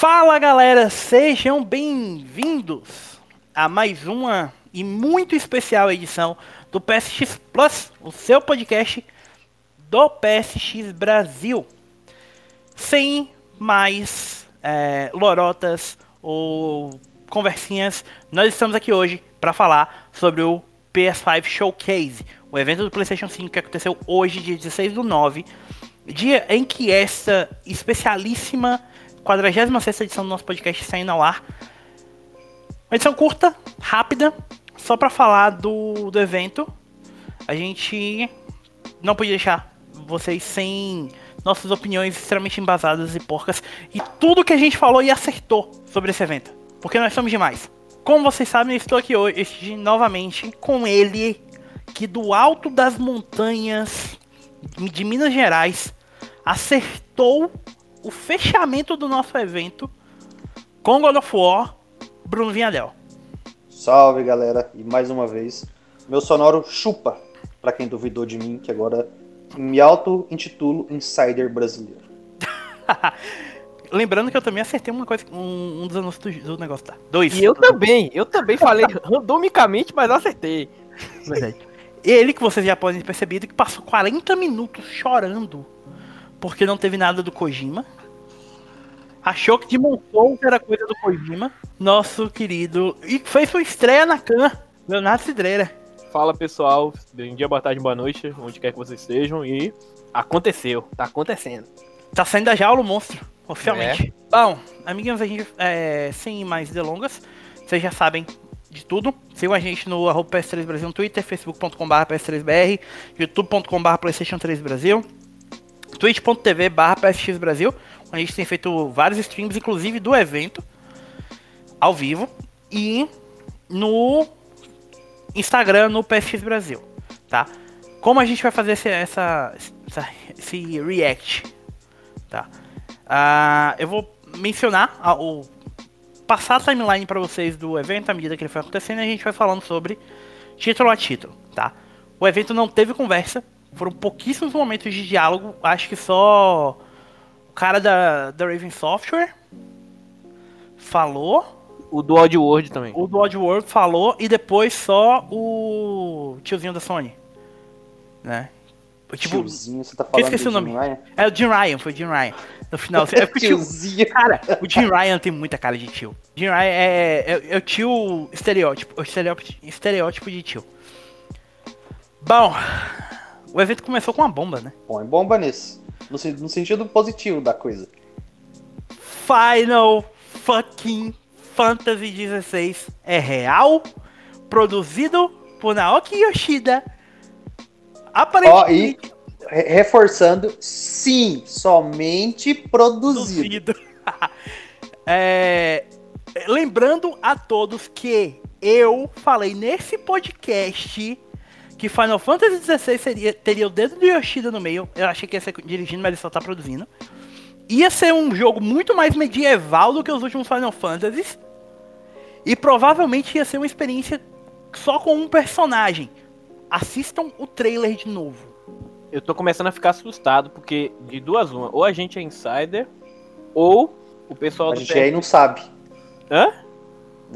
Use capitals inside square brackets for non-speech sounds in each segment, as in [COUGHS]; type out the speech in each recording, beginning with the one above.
Fala galera, sejam bem-vindos a mais uma e muito especial edição do PSX Plus, o seu podcast do PSX Brasil. Sem mais é, lorotas ou conversinhas, nós estamos aqui hoje para falar sobre o PS5 Showcase, o evento do PlayStation 5 que aconteceu hoje, dia 16 do 9, dia em que essa especialíssima 46 edição do nosso podcast está indo ao ar. Uma edição curta, rápida, só para falar do, do evento. A gente não podia deixar vocês sem nossas opiniões extremamente embasadas e porcas e tudo que a gente falou e acertou sobre esse evento. Porque nós somos demais. Como vocês sabem, eu estou aqui hoje novamente com ele, que do alto das montanhas de Minas Gerais acertou o fechamento do nosso evento com God of War, Bruno Vinhadel. Salve galera, e mais uma vez, meu sonoro chupa, para quem duvidou de mim, que agora me auto-intitulo Insider Brasileiro. [LAUGHS] Lembrando que eu também acertei uma coisa, um, um dos anúncios do, do, negócio, tá? Dois. E eu também, eu também falei [LAUGHS] randomicamente, mas acertei. Verdade. Ele, que vocês já podem ter percebido, que passou 40 minutos chorando porque não teve nada do Kojima. Achou que Demon Souls era coisa do Kojima. Nosso querido. E fez sua estreia na Khan, Leonardo Cidreira. Fala pessoal, bom dia, boa tarde, boa noite, onde quer que vocês estejam. E aconteceu, tá acontecendo. Tá saindo da jaula o monstro, oficialmente. É. Bom, amiguinhos, a gente, é, sem mais delongas, vocês já sabem de tudo. Sigam a gente no arroba PS3 Brasil no Twitter, facebook.com.br PS3BR, youtube.com.br PlayStation 3 Brasil, twitch.tv barra PSX Brasil, a gente tem feito vários streams, inclusive do evento, ao vivo, e no Instagram, no PSX Brasil, tá? Como a gente vai fazer esse, essa, essa, esse react, tá? Uh, eu vou mencionar a, o passar a timeline para vocês do evento à medida que ele foi acontecendo e a gente vai falando sobre título a título, tá? O evento não teve conversa, foram pouquíssimos momentos de diálogo. Acho que só o cara da, da Raven Software falou. O do Oddworld também. O do Oddworld falou e depois só o tiozinho da Sony. Né? Tipo, tiozinho, você tá falando esqueci o nome. Ryan? É o Jim Ryan, foi o Jim Ryan. No final, é porque tiozinho. Cara, o Jim Ryan tem muita cara de tio. Jim Ryan é, é, é o tio estereótipo, o estereótipo, estereótipo de tio. Bom, o evento começou com uma bomba, né? Põe bomba nisso. No, no sentido positivo da coisa. Final fucking Fantasy XVI é real, produzido por Naoki Yoshida. Aparentemente. Oh, e reforçando, sim, somente produzido. produzido. [LAUGHS] é, lembrando a todos que eu falei nesse podcast que Final Fantasy XVI seria, teria o dedo do Yoshida no meio. Eu achei que ia ser dirigindo, mas ele só tá produzindo. Ia ser um jogo muito mais medieval do que os últimos Final Fantasies. E provavelmente ia ser uma experiência só com um personagem. Assistam o trailer de novo. Eu tô começando a ficar assustado, porque de duas uma, ou a gente é insider, ou o pessoal a do. A gente PS... aí não sabe. Hã?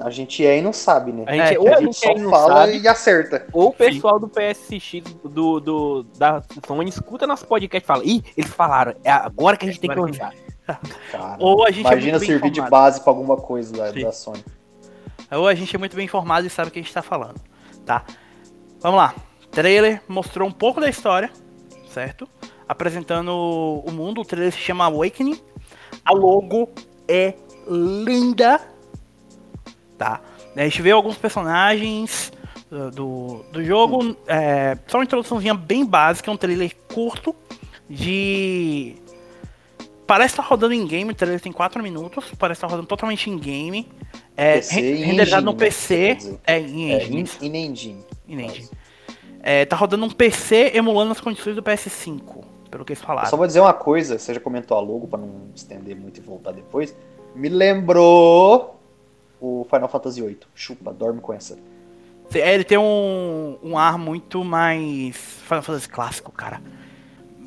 A gente é e não sabe, né? A gente, é, ou a gente, só é fala sabe, e acerta. Ou o pessoal do PSX, do, do, da Sony, escuta nosso podcast e fala, ih, eles falaram, é agora que a gente tem que lançar. [LAUGHS] ou a gente é Imagina é servir informado. de base pra alguma coisa da, da Sony. Ou a gente é muito bem informado e sabe o que a gente tá falando, tá? Vamos lá. Trailer mostrou um pouco da história, certo? Apresentando o mundo. O trailer se chama Awakening. A logo é linda tá? A gente vê alguns personagens uh, do, do jogo, é, só uma introduçãozinha bem básica, um trailer curto de... Parece estar tá rodando em game, o trailer tem 4 minutos, parece estar tá rodando totalmente em game. É, PC renderizado no PC, né? é, em é, engine. É, in, engine. In engine. É, tá rodando um PC emulando as condições do PS5, pelo que eles falaram. Eu só vou dizer uma coisa, você já comentou a logo para não estender muito e voltar depois. Me lembrou o Final Fantasy VIII. Chupa, dorme com essa. É, ele tem um, um ar muito mais Final Fantasy clássico, cara.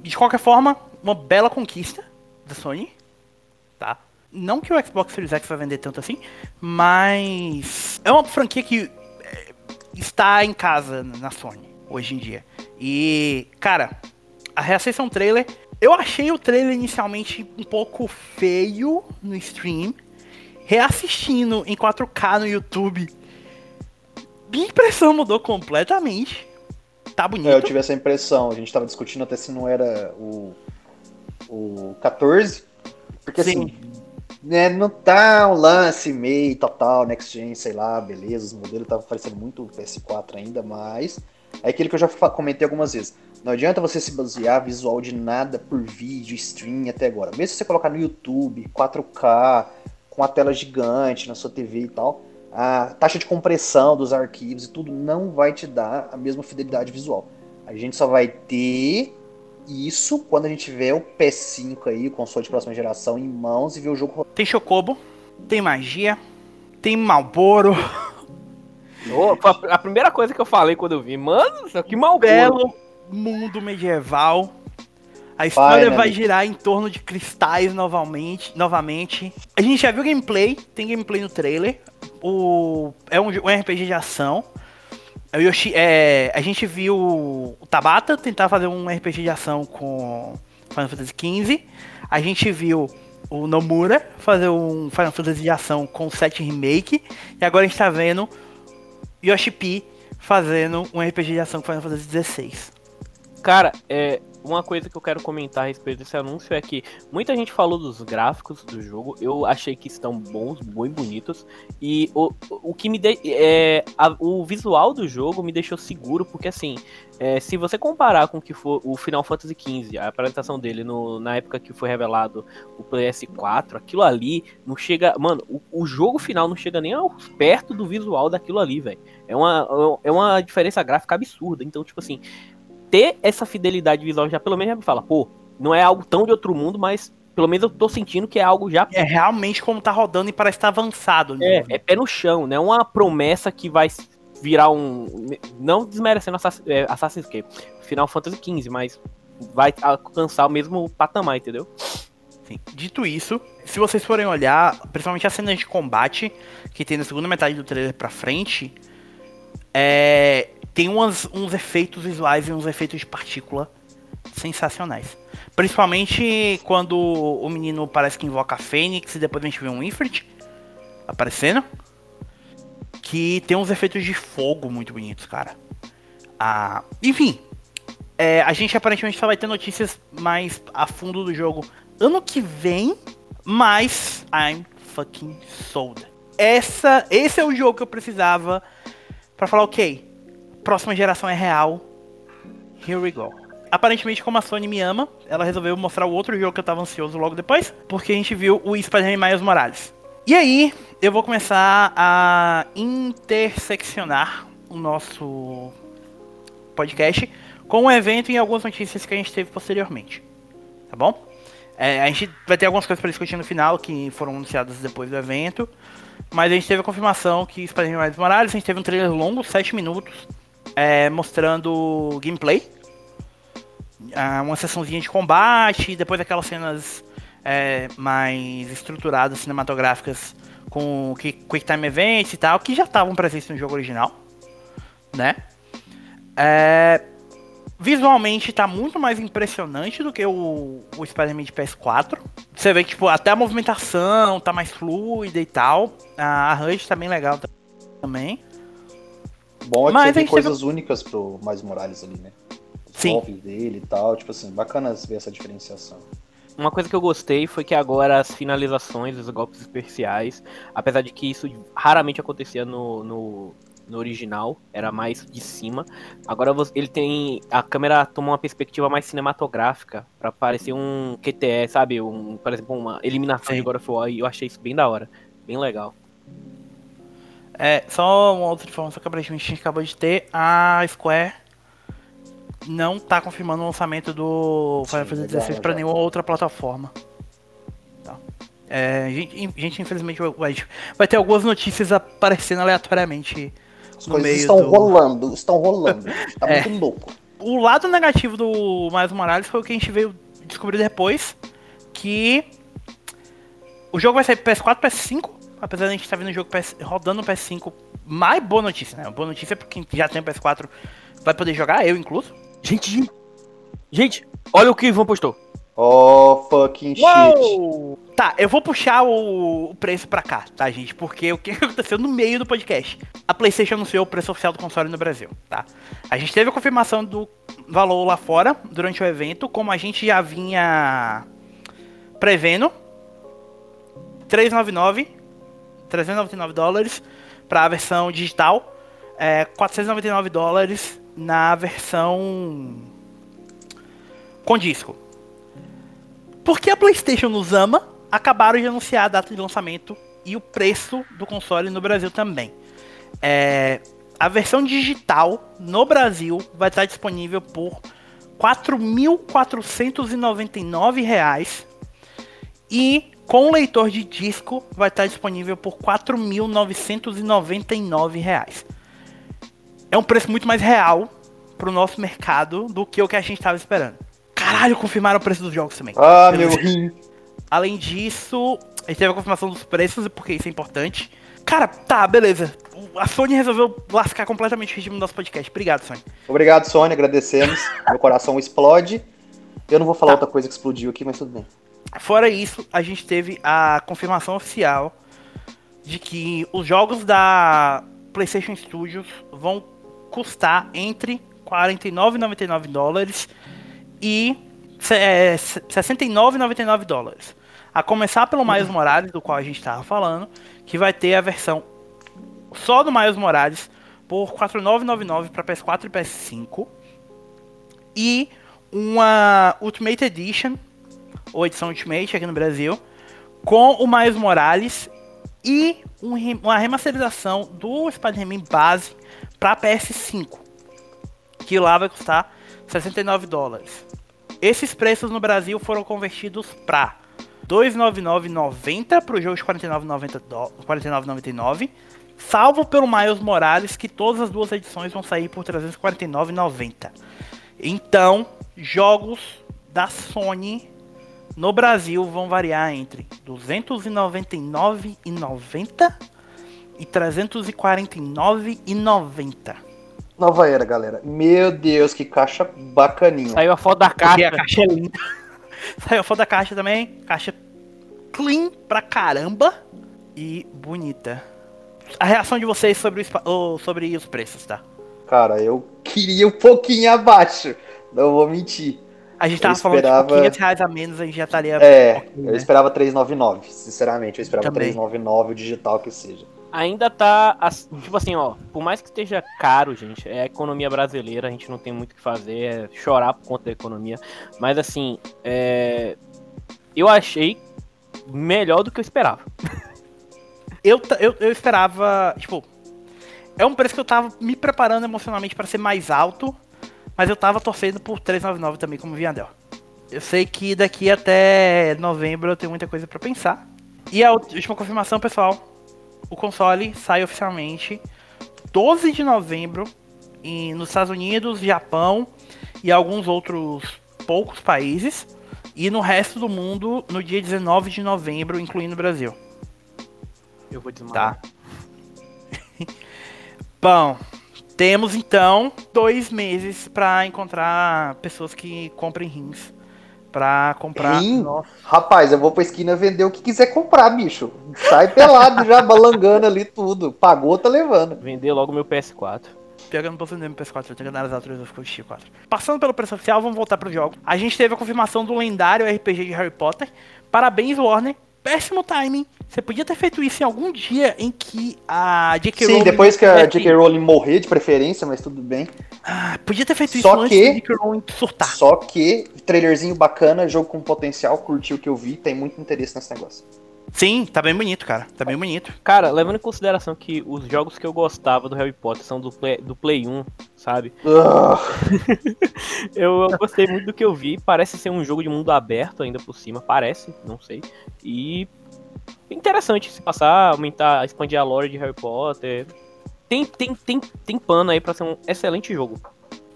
De qualquer forma, uma bela conquista da Sony, tá? Não que o Xbox Series X vai vender tanto assim, mas é uma franquia que é, está em casa na Sony hoje em dia. E, cara, a reacessão trailer, eu achei o trailer inicialmente um pouco feio no stream. Reassistindo em 4K no YouTube, minha impressão mudou completamente. Tá bonito. É, eu tive essa impressão. A gente tava discutindo até se não era o, o 14. Porque Sim. assim, né, não tá um lance meio total, next gen, sei lá, beleza, os modelos estavam parecendo muito PS4 ainda, mas é aquilo que eu já comentei algumas vezes. Não adianta você se basear visual de nada por vídeo, stream até agora. Mesmo se você colocar no YouTube, 4K, com a tela gigante na sua TV e tal, a taxa de compressão dos arquivos e tudo não vai te dar a mesma fidelidade visual. A gente só vai ter isso quando a gente tiver o PS5 aí, o console de próxima geração, em mãos e ver o jogo rodando. Tem Chocobo, tem magia, tem Malboro, a, primeira coisa que eu falei quando eu vi, mano, isso aqui mal belo mundo medieval. A história Finally. vai girar em torno de cristais novamente, novamente. A gente já viu gameplay, tem gameplay no trailer. O, é um, um RPG de ação. É o Yoshi- é, a gente viu o Tabata tentar fazer um RPG de ação com Final Fantasy XV. A gente viu o Nomura fazer um Final Fantasy de ação com o 7 Remake. E agora a gente tá vendo Yoshi P fazendo um RPG de ação com Final Fantasy XVI. Cara, é, uma coisa que eu quero comentar a respeito desse anúncio é que muita gente falou dos gráficos do jogo. Eu achei que estão bons, bem bonitos. E o, o que me de, é, a- o visual do jogo me deixou seguro, porque assim, é, se você comparar com o que foi o Final Fantasy XV, a apresentação dele no- na época que foi revelado o PS4, aquilo ali não chega. Mano, o, o jogo final não chega nem ao, perto do visual daquilo ali, velho. É uma, é uma diferença gráfica absurda. Então, tipo assim, ter essa fidelidade visual já pelo menos já me fala, pô, não é algo tão de outro mundo, mas pelo menos eu tô sentindo que é algo já É realmente como tá rodando e parece estar avançado. ali. é, é pé no chão, né? Uma promessa que vai virar um. Não desmerecendo é, Assassin's Creed, Final Fantasy XV, mas vai alcançar o mesmo patamar, entendeu? Sim. Dito isso, se vocês forem olhar, principalmente as cenas de combate que tem na segunda metade do trailer pra frente, é, tem umas, uns efeitos visuais e uns efeitos de partícula sensacionais. Principalmente quando o menino parece que invoca a Fênix e depois a gente vê um Ifrit aparecendo. Que tem uns efeitos de fogo muito bonitos, cara. Ah, enfim, é, a gente aparentemente só vai ter notícias mais a fundo do jogo ano que vem, mas I'm fucking sold. Essa, esse é o jogo que eu precisava pra falar, ok, próxima geração é real. Here we go. Aparentemente, como a Sony me ama, ela resolveu mostrar o outro jogo que eu tava ansioso logo depois, porque a gente viu o Spider-Man Miles Morales. E aí, eu vou começar a interseccionar o nosso podcast com o evento e algumas notícias que a gente teve posteriormente. Tá bom? É, a gente vai ter algumas coisas para discutir no final que foram anunciadas depois do evento. Mas a gente teve a confirmação que Spider-Man Miles Morales, a gente teve um trailer longo, 7 minutos, é, mostrando gameplay. Ah, uma sessãozinha de combate, depois aquelas cenas é, mais estruturadas, cinematográficas, com Quick Time Events e tal, que já estavam presentes no jogo original. Né? É, visualmente tá muito mais impressionante do que o, o Spider-Man de PS4. Você vê que tipo, até a movimentação tá mais fluida e tal. A HUD tá bem legal também. Bom é que Mas você tem coisas únicas pro Mais Morales ali, né? Os Sim. golpes dele e tal, tipo assim, bacana ver essa diferenciação. Uma coisa que eu gostei foi que agora as finalizações, os golpes especiais, apesar de que isso raramente acontecia no, no, no original, era mais de cima. Agora você- ele tem. A câmera toma uma perspectiva mais cinematográfica, pra parecer um QTE, sabe? Um, por exemplo, uma eliminação Sim. de God of War, e eu achei isso bem da hora. Bem legal. É, só uma outra informação que aparentemente a gente acabou de ter, a Square não tá confirmando o lançamento do Final Fantasy XVI pra legal. nenhuma outra plataforma. Tá. É, gente, gente, infelizmente vai, vai- ter algumas notícias aparecendo aleatoriamente As no coisas meio estão do... rolando, estão rolando. Tá É. muito louco. O lado negativo do Miles Morales foi o que a gente veio descobrir depois, que O jogo vai sair PS4 PS5, apesar de a gente estar vendo o jogo PS, rodando no PS5. Mais boa notícia, né? Boa notícia porque quem já tem o PS4 vai poder jogar, eu incluso. Gente, gente, gente, olha o que o Ivan postou. Oh, fucking shit. Uou! Tá, eu vou puxar o, o preço pra cá, tá, gente? Porque o que [LAUGHS] aconteceu no meio do podcast? A PlayStation anunciou o preço oficial do console no Brasil, tá? A gente teve a confirmação do valor lá fora durante o evento, como a gente já vinha prevendo. 399, 399 dólares para a versão digital, é, 499 dólares na versão com disco. Porque a PlayStation nos ama, acabaram de anunciar a data de lançamento e o preço do console no Brasil também. É, a versão digital no Brasil vai estar disponível por R$ 4.499 e com leitor de disco vai estar disponível por R$ 4.999. É um preço muito mais real para o nosso mercado do que o que a gente estava esperando. Caralho, confirmaram o preço dos jogos também. Ah, meu rim. Além disso, a gente teve a confirmação dos preços, porque isso é importante. Cara, tá, beleza. A Sony resolveu lascar completamente o ritmo do nosso podcast. Obrigado, Sony. Obrigado, Sony, agradecemos. [LAUGHS] Meu coração explode. Eu não vou falar Tá. outra coisa que explodiu aqui, mas tudo bem. Fora isso, a gente teve a confirmação oficial de que os jogos da PlayStation Studios vão custar entre 49,99 dólares e é, 69,99 dólares. A começar pelo Miles Morales, do qual a gente estava falando, que vai ter a versão só do Miles Morales por 4,999 para PS4 e PS5 e uma Ultimate Edition ou edição Ultimate aqui no Brasil, com o Miles Morales e um uma remasterização do Spider-Man base para PS5, que lá vai custar 69 dólares. Esses preços no Brasil foram convertidos para 299,90 para o jogo de 49,90 dó- 49,99, salvo pelo Miles Morales, que todas as duas edições vão sair por 349,90. Então, jogos da Sony no Brasil vão variar entre 299,90 e 349,90. Nova era, galera. Meu Deus, que caixa bacaninha. Saiu a foto da Porque a caixa. caixa é linda. [LAUGHS] Saiu a foto da caixa também. Caixa clean pra caramba e bonita. A reação de vocês sobre, o sobre os preços, tá? Cara, eu queria um pouquinho abaixo. Não vou mentir. A gente Eu tava falando esperava- de 500 reais a menos, a gente já estaria. É, eu né? esperava 399. Sinceramente, eu esperava Também. 399 o digital que seja. Ainda tá. Tipo assim, ó. Por mais que esteja caro, gente, é a economia brasileira, a gente não tem muito o que fazer, é chorar por conta da economia. Mas assim, é. Eu achei melhor do que eu esperava. [LAUGHS] eu, eu, eu esperava, tipo, é um preço que eu tava me preparando emocionalmente pra ser mais alto, mas eu tava torcendo por 399 também como Viandel. Eu sei que daqui até novembro eu tenho muita coisa pra pensar. E a última confirmação, pessoal, o console sai oficialmente 12 de novembro em, nos Estados Unidos, Japão e alguns outros poucos países. E no resto do mundo no dia 19 de novembro, incluindo o Brasil. Eu vou desmaiar. Tá. [LAUGHS] Bom, temos então dois meses pra encontrar pessoas que comprem rins. Pra comprar. Rim? Nossa. Rapaz, eu vou pra esquina vender o que quiser comprar, bicho. Sai pelado já, [LAUGHS] balangando ali tudo. Pagou, tá levando. Vender logo meu PS4. Pior que eu não posso vender meu PS4, eu tenho que analisar que eu assisti 4. Passando pelo preço oficial, vamos voltar pro jogo. A gente teve a confirmação do lendário RPG de Harry Potter. Parabéns, Warner. Péssimo timing. Você podia ter feito isso em algum dia em que a J.K. Sim, Rowling depois que a J.K. Rowling morrer de preferência, mas tudo bem. Ah, podia ter feito isso Só antes que- da J.K. Rowling surtar. Só que, trailerzinho bacana, jogo com potencial, curti o que eu vi, tem muito interesse nesse negócio. Sim, tá bem bonito, cara. Tá bem bonito. Cara, levando em consideração que os jogos que eu gostava do Harry Potter são do Play, do Play 1, sabe? Ah, [LAUGHS] Eu, eu gostei muito do que eu vi. Parece ser um jogo de mundo aberto ainda por cima. Parece, não sei. E interessante se passar, aumentar, expandir a lore de Harry Potter. Tem, tem, tem, tem pano aí pra ser um excelente jogo.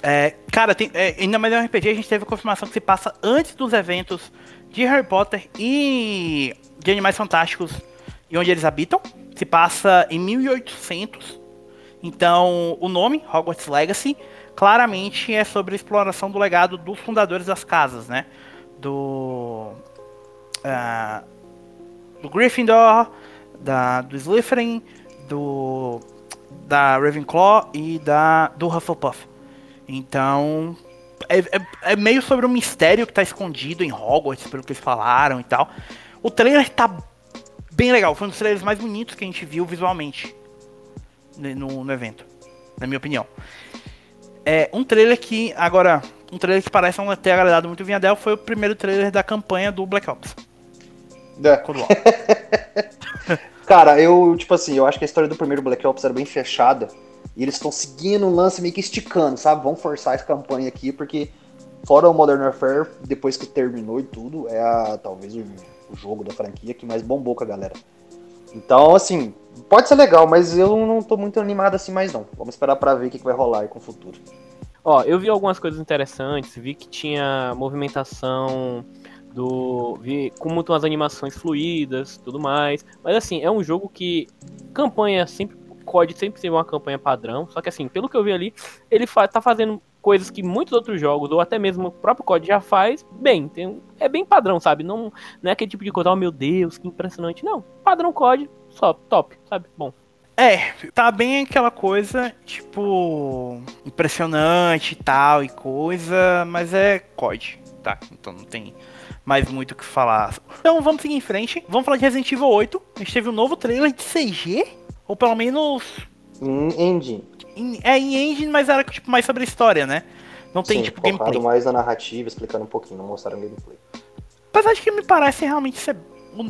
É, cara, tem, é, ainda mais no RPG a gente teve a confirmação que se passa antes dos eventos de Harry Potter e de Animais Fantásticos e onde eles habitam. Se passa em 1800. Então, o nome, Hogwarts Legacy, claramente é sobre a exploração do legado dos fundadores das casas, né? Do. Uh, do Gryffindor, da, do Slytherin, do. da Ravenclaw e da, do Hufflepuff. Então, é, é, é, meio sobre um mistério que tá escondido em Hogwarts, pelo que eles falaram e tal. O trailer tá bem legal, foi um dos trailers mais bonitos que a gente viu visualmente no, no evento, na minha opinião. É um trailer que, agora, um trailer que parece não ter agradado muito o Vinhadel foi o primeiro trailer da campanha do Black Ops. É. [LAUGHS] Cara, eu, tipo assim, eu acho que a história do primeiro Black Ops era bem fechada. E eles estão seguindo o lance meio que esticando, sabe? Vamos forçar essa campanha aqui, porque fora o Modern Warfare, depois que terminou e tudo, é a, talvez o, o jogo da franquia que mais bombou com a galera. Então, assim, pode ser legal, mas eu não tô muito animado assim mais não. Vamos esperar para ver o que, que vai rolar aí com o futuro. Ó, eu vi algumas coisas interessantes, vi que tinha movimentação do. vi com muitas animações fluídas, tudo mais. Mas assim, é um jogo que campanha sempre COD sempre teve uma campanha padrão, só que assim, pelo que eu vi ali, ele fa tá fazendo coisas que muitos outros jogos, ou até mesmo o próprio COD já faz, bem, tem, é bem padrão, sabe? Não, não é aquele tipo de coisa, oh meu Deus, que impressionante. Não, padrão COD, só, top, sabe? Bom. É, tá bem aquela coisa, tipo, impressionante e tal, e coisa, mas é COD, tá? Então não tem mais muito o que falar. Então vamos seguir em frente, vamos falar de Resident Evil 8. A gente teve um novo trailer de CG ou pelo menos. Em engine. Em, é em engine, mas era tipo, mais sobre a história, né? Não tem Sim, tipo gameplay. mais na narrativa, explicando um pouquinho, não mostraram gameplay. Apesar de que me parece realmente ser.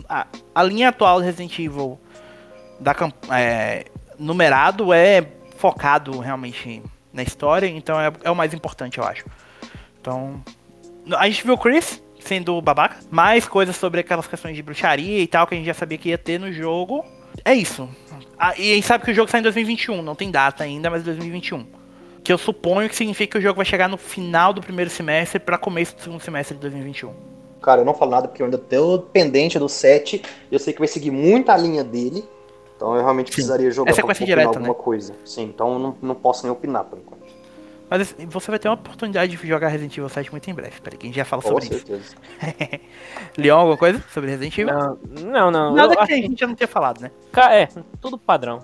A, a linha atual do Resident Evil da, é, numerado é focado realmente na história, então é, é o mais importante, eu acho. Então. A gente viu o Chris sendo babaca, mais coisas sobre aquelas questões de bruxaria e tal que a gente já sabia que ia ter no jogo. É isso. Ah, e a gente sabe que o jogo sai em 2021, não tem data ainda, mas 2021. Que eu suponho que significa que o jogo vai chegar no final do primeiro semestre para começo do segundo semestre de 2021. Cara, eu não falo nada porque eu ainda tô pendente do 7. Eu sei que vai seguir muita linha dele. Então eu realmente Sim. precisaria jogar Essa é pra direta, alguma né? coisa. Sim, então eu não, não posso nem opinar por enquanto. Mas assim, você vai ter uma oportunidade de jogar Resident Evil 7 muito em breve. Peraí, que a gente já fala sobre Com isso. certeza. [LAUGHS] Leon, alguma coisa sobre Resident Evil? Não, não. não Nada que a gente já não tinha falado, né? É, tudo padrão.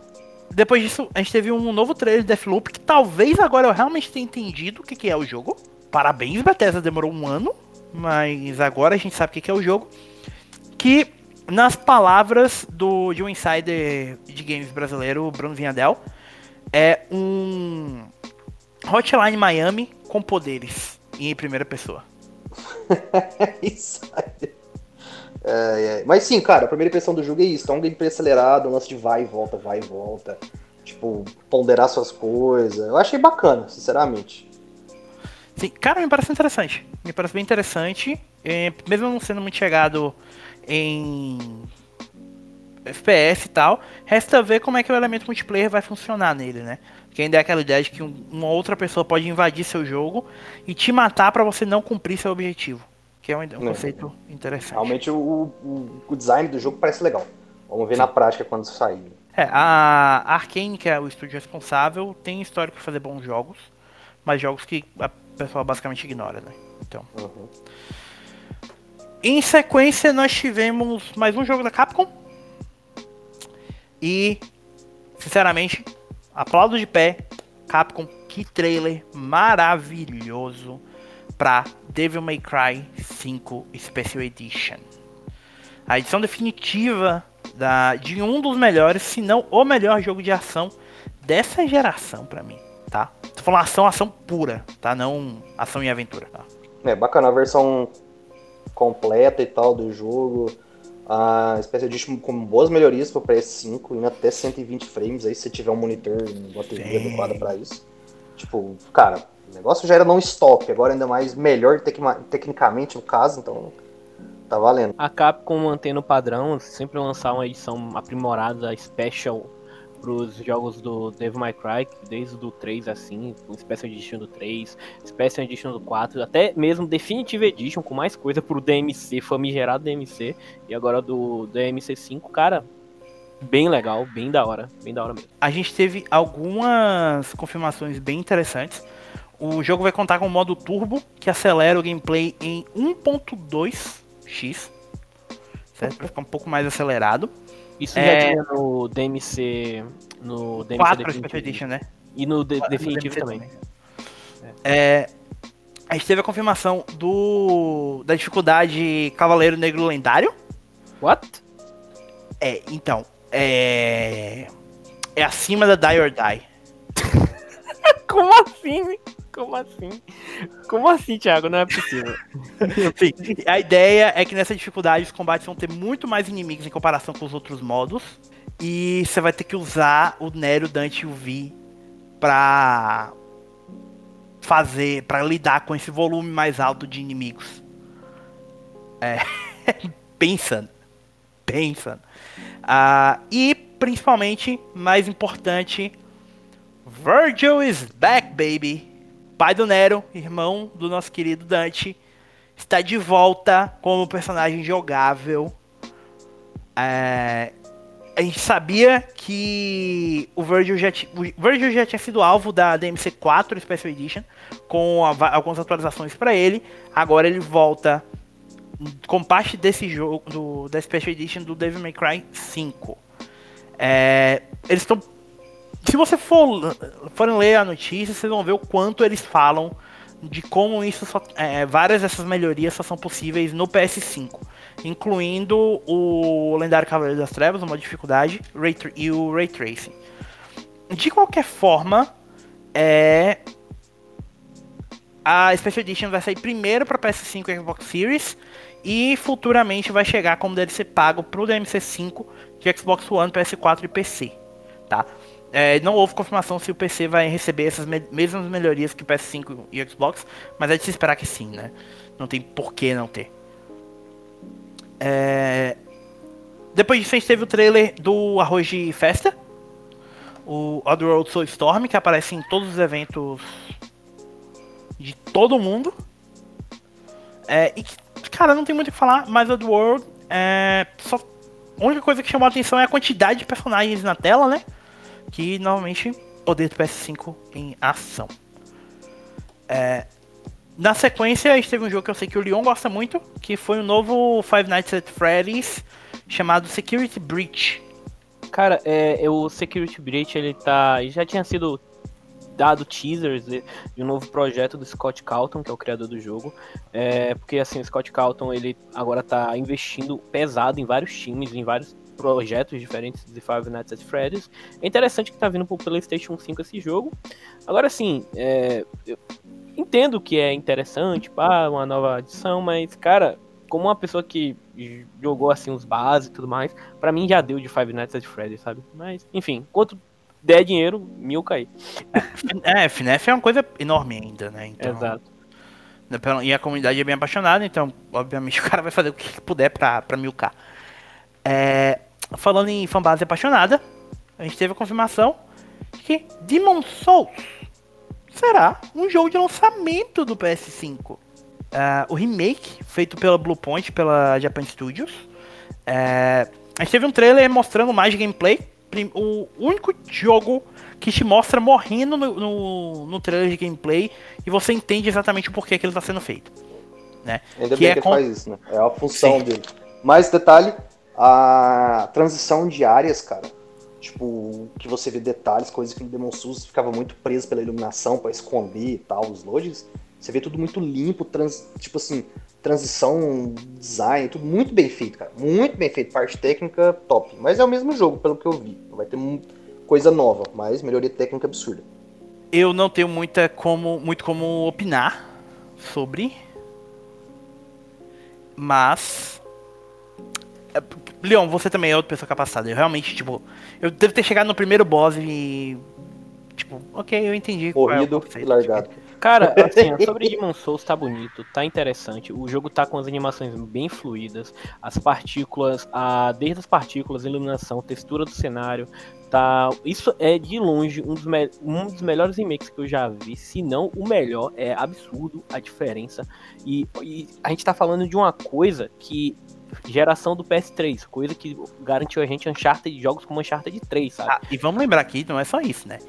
Depois disso, a gente teve um novo trailer de Deathloop, que talvez agora eu realmente tenha entendido o que, que é o jogo. Parabéns, Bethesda, demorou um ano, mas agora a gente sabe o que, que é o jogo. Que, nas palavras do, de um insider de games brasileiro, Bruno Vinhadel, é um Hotline Miami com poderes em primeira pessoa. [LAUGHS] isso aí. É, é. Mas sim, cara, a primeira impressão do jogo é isso. É um gameplay acelerado, um lance de vai e volta, vai e volta. Tipo, ponderar suas coisas. Eu achei bacana, sinceramente. Sim, cara, me parece interessante. Me parece bem interessante. É, mesmo não sendo muito chegado em FPS e tal, resta ver como é que o elemento multiplayer vai funcionar nele, né? Que ainda é aquela ideia de que uma outra pessoa pode invadir seu jogo e te matar para você não cumprir seu objetivo. Que é um, um conceito interessante. Realmente o, o, o, design do jogo parece legal. Vamos ver Sim. na prática quando sair. É, a Arkane, que é o estúdio responsável, tem histórico para fazer bons jogos, mas jogos que a pessoa basicamente ignora, né? Então. Uhum. Em sequência, nós tivemos mais um jogo da Capcom. E, sinceramente, Aplaudo de pé. Capcom, que trailer maravilhoso para Devil May Cry 5 Special Edition. A edição definitiva da, de um dos melhores, se não o melhor jogo de ação dessa geração para mim, tá? Tô falando ação, ação pura, tá? Não ação e aventura, tá? É bacana a versão completa e tal do jogo a Special Edition com boas melhorias para o PS5, indo até 120 frames, aí se tiver um monitor, uma TV adequada para isso. Tipo, cara, o negócio já era não stop, agora ainda mais melhor tec tecnicamente no caso, então tá valendo. A Capcom mantendo o padrão, sempre lançar uma edição aprimorada, special, pros jogos do Devil May Cry, desde o 3 assim, Special Edition do 3, Special Edition do 4, até mesmo Definitive Edition com mais coisa pro DMC, famigerado DMC, e agora do DMC 5, cara, bem legal, bem da hora, bem da hora mesmo. A gente teve algumas confirmações bem interessantes. O jogo vai contar com o modo turbo, que acelera o gameplay em 1.2x, certo? Pra ficar um pouco mais acelerado. Isso É. já tinha no DMC. No DMC 4 Definitive. Special Edition, né? E no de- Definitivo DMC também. É, a gente teve a confirmação do da dificuldade Cavaleiro Negro Lendário. What? É, então, é é acima da Die or Die. [LAUGHS] Como assim? Como assim? Como assim, Thiago? Não é possível. [LAUGHS] A ideia é que nessa dificuldade os combates vão ter muito mais inimigos em comparação com os outros modos. E você vai ter que usar o Nero, Dante e o Vi pra fazer, pra lidar com esse volume mais alto de inimigos. É, [LAUGHS] pensando, pensando. Ah, e principalmente, mais importante, Virgil is back, baby. Pai do Nero, irmão do nosso querido Dante, está de volta como personagem jogável. É, a gente sabia que o Virgil já, o Virgil já tinha sido alvo da DMC 4 Special Edition, com algumas atualizações para ele. Agora ele volta com parte desse jogo, do, da Special Edition do Devil May Cry 5. É, eles estão se você for forem ler a notícia, vocês vão ver o quanto eles falam de como isso só, é, várias dessas melhorias só são possíveis no PS5, incluindo o lendário Cavaleiro das Trevas, uma dificuldade, e o Ray Tracing. De qualquer forma, é a Special Edition vai sair primeiro para PS5 e Xbox Series e futuramente vai chegar como DLC pago para o DMC5 de Xbox One, PS4 e PC, tá? É, não houve confirmação se o PC vai receber essas me- mesmas melhorias que o PS5 e Xbox, mas é de se esperar que sim, né? Não tem por que não ter. É, Depois disso a gente teve o trailer do Arroz de Festa, o Oddworld Soulstorm, que aparece em todos os eventos de todo mundo. É, e que, cara, não tem muito o que falar, mas Oddworld é. Só, a única coisa que chamou a atenção é a quantidade de personagens na tela, né? Que normalmente odeio do PS5 em ação. É, na sequência, a gente teve um jogo que eu sei que o Leon gosta muito, que foi o novo Five Nights at Freddy's chamado Security Breach. Cara, é, é, o Security Breach, ele tá. já tinha sido dado teasers de, de um novo projeto do Scott Calton, que é o criador do jogo. É, porque assim, o Scott Calton ele agora tá investindo pesado em vários times, em vários projetos diferentes de Five Nights at Freddy's. É interessante que tá vindo pro PlayStation 5 esse jogo. Agora assim, é, eu entendo que é interessante, pá, uma nova adição, mas, cara, como uma pessoa que jogou assim os bases e tudo mais, pra mim já deu de Five Nights at Freddy's, sabe? Mas, enfim, quanto der dinheiro, mil cair. É, FNAF é uma coisa enorme ainda, né? Então, Exato. E a comunidade é bem apaixonada, então, obviamente, [LAUGHS] o cara vai fazer o que puder pra, pra milcar. É, falando em fanbase apaixonada, a gente teve a confirmação de que Demon Souls será um jogo de lançamento do PS5. Ah, o remake, feito pela Bluepoint, pela Japan Studios. É, a gente teve um trailer mostrando mais gameplay. O único jogo que te mostra morrendo no, no, no trailer de gameplay e você entende exatamente o porquê que ele está sendo feito. Né? Ainda Que bem é que com- faz isso, né? É a função Sim. dele. Mais detalhe, a transição de áreas, cara. Tipo, que você vê detalhes, coisas que no Demon Souls ficava muito preso pela iluminação pra esconder e tal, os loadings. Você vê tudo muito limpo, trans, tipo assim, transição, design, tudo muito bem feito, cara. Muito bem feito. Parte técnica, top. Mas é o mesmo jogo, pelo que eu vi. Vai ter coisa nova, mas melhoria técnica absurda. Eu não tenho muita como, muito como opinar sobre. Mas. É, Leon, você também é outra pessoa capacitada. Eu realmente, tipo. Eu devo ter chegado no primeiro boss e. Tipo, ok, eu entendi. é Corrido conceito. e largado. Cara, [LAUGHS] assim, sobre Demon Souls tá bonito, tá interessante. O jogo tá com as animações bem fluídas, as partículas, a, desde as partículas, iluminação, textura do cenário, tá. Isso é de longe um dos, me, um dos melhores remakes que eu já vi, se não o melhor. É absurdo a diferença. E, e a gente tá falando de uma coisa que geração do PS3, coisa que garantiu a gente Uncharted jogos como Uncharted 3, sabe? Ah, e vamos lembrar aqui, não é só isso, né?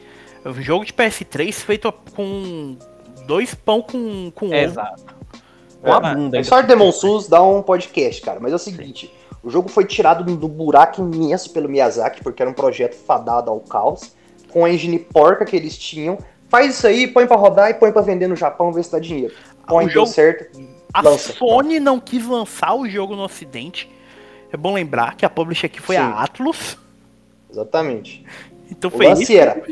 O jogo de PS3 feito com dois pão com, com é, Exato. Uma é, bunda. A história de Demon Souls dá um podcast, cara, mas é o seguinte, Sim. o jogo foi tirado do buraco imenso pelo Miyazaki, porque era um projeto fadado ao caos, com a engine porca que eles tinham, faz isso aí, põe para rodar e põe para vender no Japão, ver se dá dinheiro. Põe, o jogo... deu certo, a Lança. Sony não quis lançar o jogo no ocidente. É bom lembrar que a publisher aqui foi Sim. a Atlus. Exatamente. Então foi o isso era,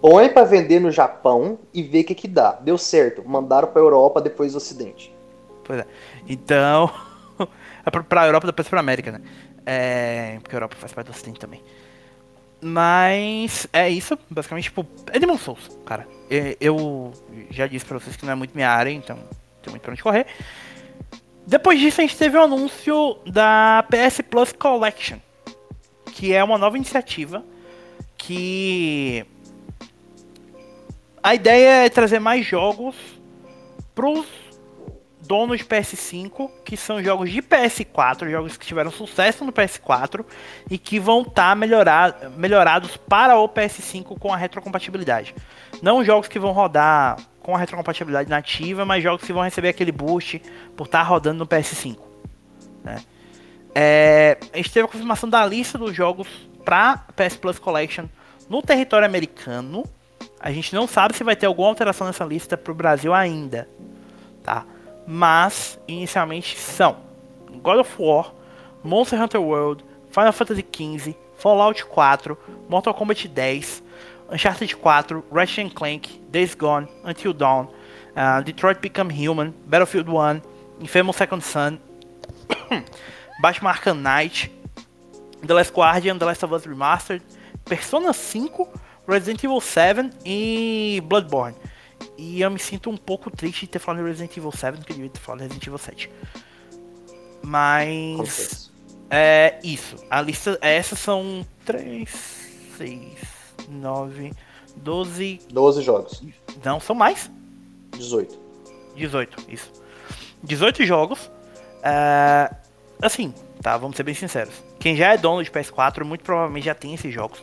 põe para vender no Japão e vê o que que dá. Deu certo. Mandaram para Europa, depois do ocidente. Pois é. Então, [LAUGHS] é pra Europa, depois pra América, né? É, porque a Europa faz parte do ocidente também. Mas é isso, basicamente, tipo, é Demon Souls, cara. Eu já disse pra vocês que não é muito minha área, então tem muito pra onde correr. Depois disso, a gente teve o anúncio da PS Plus Collection, que é uma nova iniciativa que a ideia é trazer mais jogos pros donos de PS5, que são jogos de PS4, jogos que tiveram sucesso no PS4 e que vão estar tá melhorados para o PS5 com a retrocompatibilidade. Não jogos que vão rodar com a retrocompatibilidade nativa, mas jogos que vão receber aquele boost por estar tá rodando no PS5. Né? É, a gente teve a confirmação da lista dos jogos para PS Plus Collection no território americano. A gente não sabe se vai ter alguma alteração nessa lista para o Brasil ainda, tá? Mas inicialmente são God of War, Monster Hunter World, Final Fantasy XV, Fallout 4, Mortal Kombat 10, Uncharted 4, Ratchet Clank, Days Gone, Until Dawn, uh, Detroit Become Human, Battlefield 1, Infamous Second Son, [COUGHS] Batman Arkham Knight, The Last Guardian, The Last of Us Remastered, Persona 5, Resident Evil 7 e Bloodborne. E eu me sinto um pouco triste de ter falado Resident Evil 7, porque eu devia ter falado Resident Evil 7. Mas. É isso. A lista. Essas são 3, 6, 9, 12. 12 jogos. Não, são mais? 18. 18, isso. 18 jogos. Uh, assim, tá? Vamos ser bem sinceros. Quem já é dono de PS4 muito provavelmente já tem esses jogos.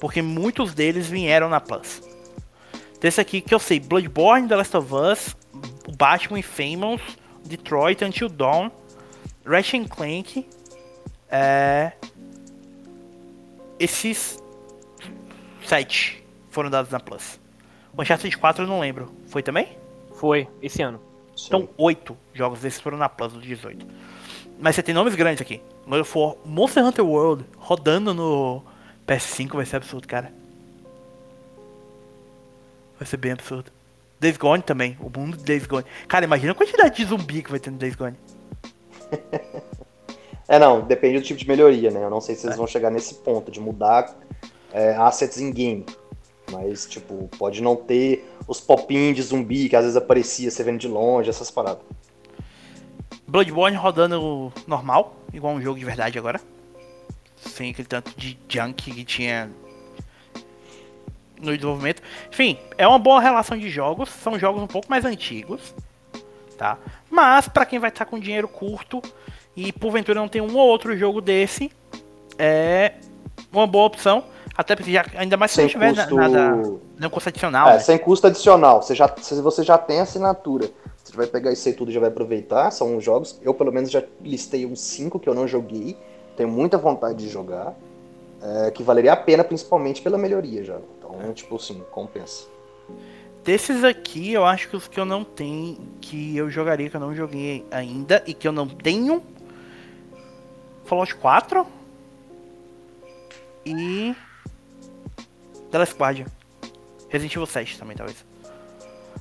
Porque muitos deles vieram na Plus. Desse aqui que eu sei: Bloodborne, The Last of Us, Batman Infamous, Detroit, Until Dawn, Ratchet Clank. É... Esses 7 foram dados na Plus. O Uncharted 4 eu não lembro. Foi também? Foi, esse ano. Então, 8 jogos desses foram na Plus do 18. Mas você tem nomes grandes aqui. God of War, Monster Hunter World rodando no PS5 vai ser absurdo, cara. Vai ser bem absurdo. Days Gone também, o mundo de Days Gone. Cara, imagina a quantidade de zumbi que vai ter no Days Gone. [LAUGHS] é, não, depende do tipo de melhoria, né? Eu não sei se eles é. vão chegar nesse ponto de mudar é, assets in game. Mas, tipo, pode não ter os popinhos de zumbi que às vezes aparecia você vendo de longe, essas paradas. Bloodborne rodando normal, igual um jogo de verdade agora. Sem aquele tanto de junk que tinha no desenvolvimento. Enfim, é uma boa relação de jogos. São jogos um pouco mais antigos, tá? Mas para quem vai estar com dinheiro curto e porventura não tem um ou outro jogo desse, é uma boa opção. Até porque já, ainda mais se não tiver custo... nada. Não custo adicional. É, né? sem custo adicional. Você já, se você já tem assinatura, você vai pegar isso aí tudo e já vai aproveitar. São jogos. Eu, pelo menos, já listei uns 5 que eu não joguei. Tenho muita vontade de jogar. É, que valeria a pena, principalmente pela melhoria já. Então, é. tipo assim, compensa. Desses aqui, eu acho que os que eu não tenho, que eu jogaria, que eu não joguei ainda, e que eu não tenho. Fallout 4. E. The Last Guardian. Resident Evil 7 também, talvez.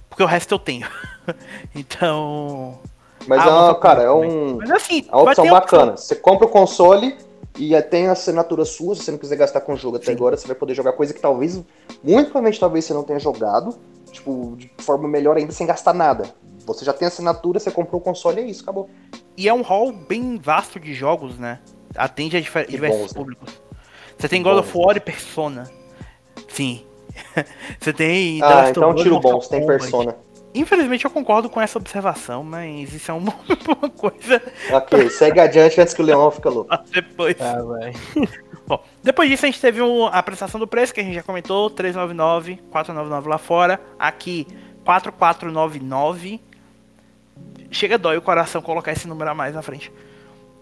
Porque o resto eu tenho. [LAUGHS] então. Mas, ah, é cara, é um. Mas assim, é uma opção bacana. Opção. Você compra o console e tem a assinatura sua. Se você não quiser gastar com o jogo até Sim. agora, você vai poder jogar coisa que talvez, muito provavelmente, talvez você não tenha jogado. tipo, de forma melhor ainda, sem gastar nada. Você já tem assinatura, você comprou o console, é isso, acabou. E é um hall bem vasto de jogos, né? Atende a difer- diversos bons, né? públicos. Você tem God of bons, War e Persona. Sim. [LAUGHS] você tem. The Ah, Last então Us, tiro bom, você tem. Persona. Infelizmente eu concordo com essa observação, mas isso é uma, [LAUGHS] uma coisa Ok, segue adiante antes que o Leão fica louco. [LAUGHS] depois. Ah, vai. Bom, depois disso a gente teve um- a apresentação do preço que a gente já comentou, 399, 499 lá fora, aqui 4499. Chega dói o coração colocar esse número a mais na frente.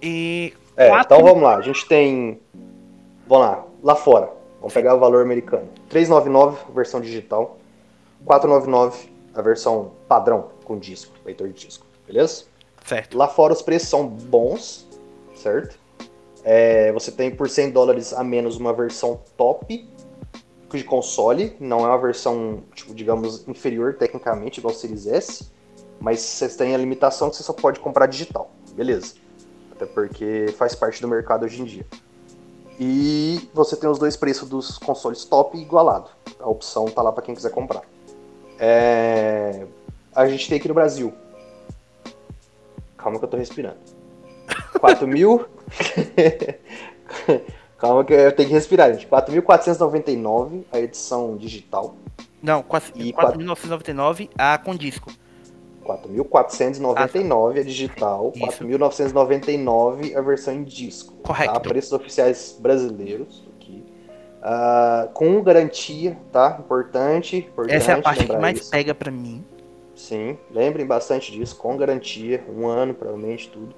E É, Quatro- então vamos lá. A gente tem. Vamos lá, lá fora. Vamos pegar o valor americano. 399, versão digital. 499, a versão padrão, com disco, leitor de disco. Beleza? certo. Lá fora os preços são bons, certo? É, você tem por 100 dólares a menos uma versão top de console. Não é uma versão, tipo, digamos, inferior tecnicamente, igual o Series S. Mas você tem a limitação que você só pode comprar digital. Beleza. Até porque faz parte do mercado hoje em dia. E você tem os dois preços dos consoles top igualado. A opção tá lá para quem quiser comprar. É, A gente tem aqui no Brasil. Calma que eu tô respirando. [LAUGHS] 4 mil. [LAUGHS] Calma que eu tenho que respirar, gente. 4.499 a edição digital. Não, quase- E 4.999 a com disco. 4.499 a digital. Isso. 4.999 a versão em disco. Correto. Tá? Preços oficiais brasileiros aqui. Ah, com garantia, tá? Importante. importante Essa é a parte que mais isso. pega pra mim. Sim, lembrem bastante disso, com garantia, um ano provavelmente, tudo.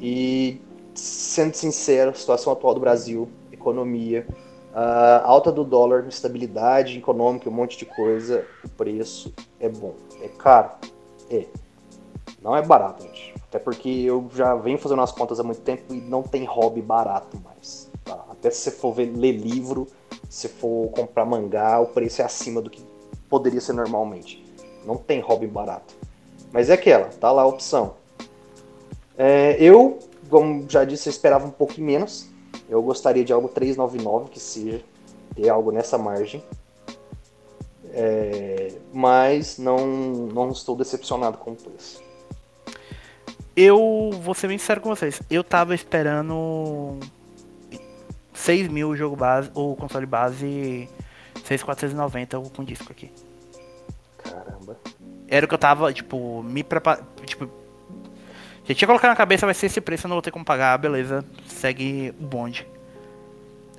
E, sendo sincero, situação atual do Brasil, economia, a alta do dólar, estabilidade econômica, um monte de coisa, o preço é bom. É caro? É. Não é barato, gente. Até porque eu já venho fazendo as contas há muito tempo e não tem hobby barato mais. tá? Até se você for ver, ler livro, se for comprar mangá, o preço é acima do que poderia ser normalmente. Não tem hobby barato. Mas é aquela, tá lá a opção. É, eu, como já disse, eu esperava um pouquinho menos. Eu gostaria de algo 399 que seja, ter algo nessa margem. É, mas não, não estou decepcionado com o preço. Eu vou ser bem sincero com vocês. Eu tava esperando 6 mil o jogo base, o console base 6,490 o com disco aqui. Caramba. Era o que eu tava, tipo, me preparando. Tipo, já tinha colocado na cabeça, vai ser esse preço, eu não vou ter como pagar, beleza. Segue o bonde.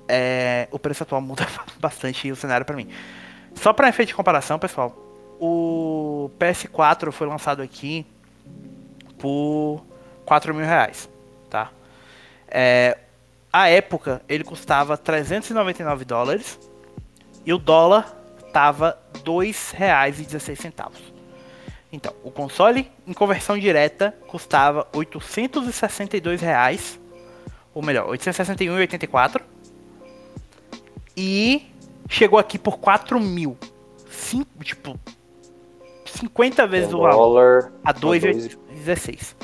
É, o preço atual muda [LAUGHS] bastante o cenário pra mim. Só pra efeito de comparação, pessoal, o PS4 foi lançado aqui por 4 mil reais, tá? É, a época ele custava 399 dólares e o dólar tava R$ 2,16. Então, o console em conversão direta custava 862 reais, ou melhor, 861,84 e chegou aqui por 4 mil. Cinco, tipo, 50 vezes o valor. A dois e- 2,16.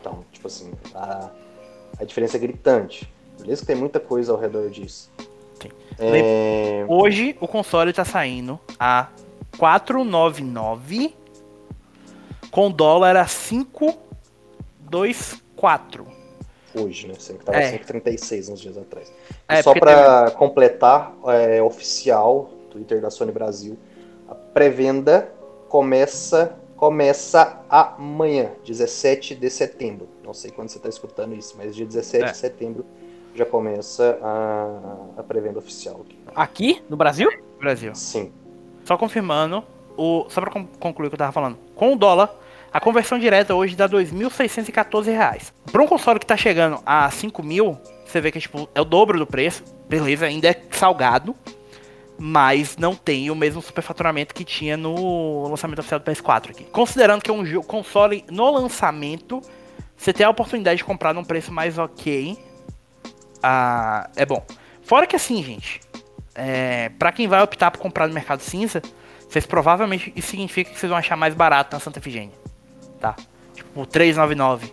Então, tipo assim, a, a diferença é gritante. Beleza que tem muita coisa ao redor disso. É, Hoje o console tá saindo a 499 com dólar a 524. hoje, né? Sendo que tava É. 5,36 uns dias atrás. É, E só para completar, é, oficial, Twitter da Sony Brasil, a pré-venda começa começa amanhã, 17 de setembro. Não sei quando você está escutando isso, mas dia 17 É. de setembro já começa a, a pré-venda oficial aqui. Aqui, no Brasil? Brasil. Sim. Só confirmando, o, só pra con- concluir o que eu tava falando. Com o dólar, a conversão direta hoje dá 2.614 reais. Pra um console que tá chegando a 5 mil, você vê que tipo, é o dobro do preço. Beleza, ainda é salgado. Mas não tem o mesmo superfaturamento que tinha no lançamento oficial do PS4 aqui. Considerando que é um console no lançamento, você tem a oportunidade de comprar num preço mais ok. Ah, é bom. Fora que assim, gente, é, para quem vai optar por comprar no mercado cinza, vocês provavelmente isso significa que vocês vão achar mais barato na Santa Efigênia, tá? Tipo, por 399,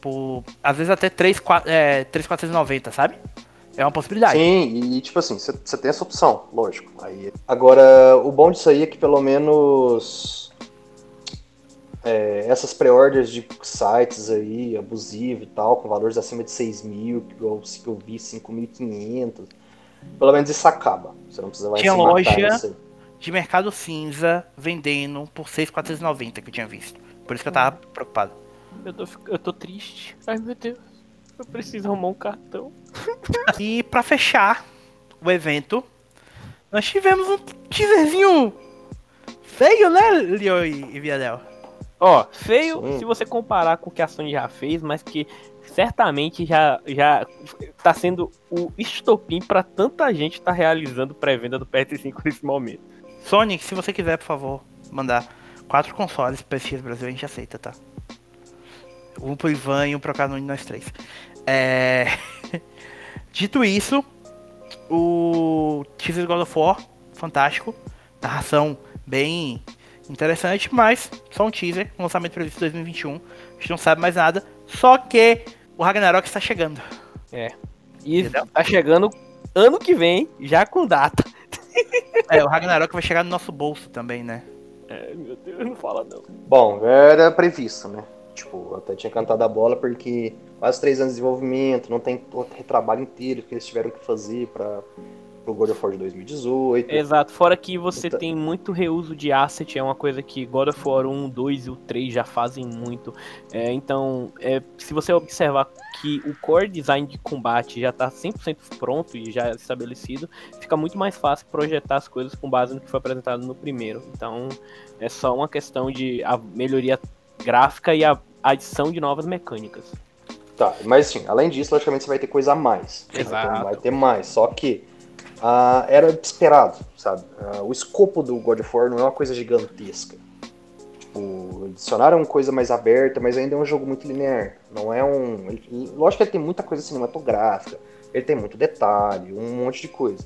por às vezes até 3, 4, é, 3,490, sabe? É uma possibilidade. Sim, e tipo assim, você tem essa opção, lógico. Aí, agora, o bom disso aí é que pelo menos é, essas pré-orders de sites aí, abusivo e tal, com valores acima de 6 mil, que eu, que eu vi 5.500, pelo menos isso acaba. Você não precisa mais Tinha se matar loja de mercado cinza vendendo por 6,490 que eu tinha visto. Por isso que eu tava preocupado. Eu tô, eu tô triste. Ai meu Deus. Eu preciso arrumar um cartão. [LAUGHS] E pra fechar o evento, nós tivemos um teaserzinho feio, né, Leo e e Viadel? Ó, feio Sim. se você comparar com o que a Sony já fez, mas que certamente já, já tá sendo o estopim pra tanta gente tá realizando pré-venda do PS5 nesse momento. Sonic, se você quiser, por favor, mandar quatro consoles pro PSX Brasil, a gente aceita, tá? Um pro Ivan e um pro cada um de nós três. É... [LAUGHS] Dito isso, o teaser God of War, fantástico. Narração bem interessante, mas só um teaser. Lançamento previsto em 2021. A gente não sabe mais nada. Só que o Ragnarok está chegando. E Entendeu? tá chegando ano que vem, já com data. [LAUGHS] É, o Ragnarok vai chegar no nosso bolso também, né? É, meu Deus, não fala não. Bom, era previsto, né? Tipo, eu até tinha cantado a bola porque quase três anos de desenvolvimento, não tem o retrabalho inteiro que eles tiveram que fazer para o God of War de 2018. Exato, fora que você Então- tem muito reuso de asset, é uma coisa que God of War 1, 2 e o 3 já fazem muito. É, então, é, se você observar que o core design de combate já está 100% pronto e já estabelecido, fica muito mais fácil projetar as coisas com base no que foi apresentado no primeiro. Então, é só uma questão de a melhoria gráfica e a adição de novas mecânicas. Tá, mas assim, além disso, logicamente você vai ter coisa a mais. né? Exato. Então vai ter mais. Só que ah, era esperado, sabe? Ah, o escopo do God of War não é uma coisa gigantesca. Tipo, adicionaram coisa mais aberta, mas ainda é um jogo muito linear. Não é um. ele- lógico que ele tem muita coisa cinematográfica, ele tem muito detalhe, um monte de coisa.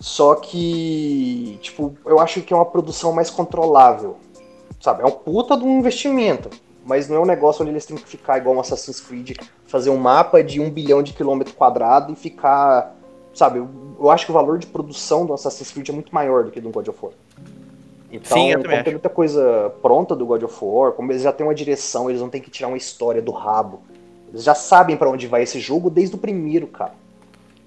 Só que, tipo, eu acho que é uma produção mais controlável. Sabe? É um puta de um investimento. Mas não é um negócio onde eles têm que ficar igual um Assassin's Creed, fazer um mapa de um bilhão de quilômetro quadrado e ficar. Sabe, eu, eu acho que o valor de produção do Assassin's Creed é muito maior do que do God of War. Então, Sim, como tem acho. muita coisa pronta do God of War, como eles já têm uma direção, eles não têm que tirar uma história do rabo. Eles já sabem pra onde vai esse jogo desde o primeiro, cara.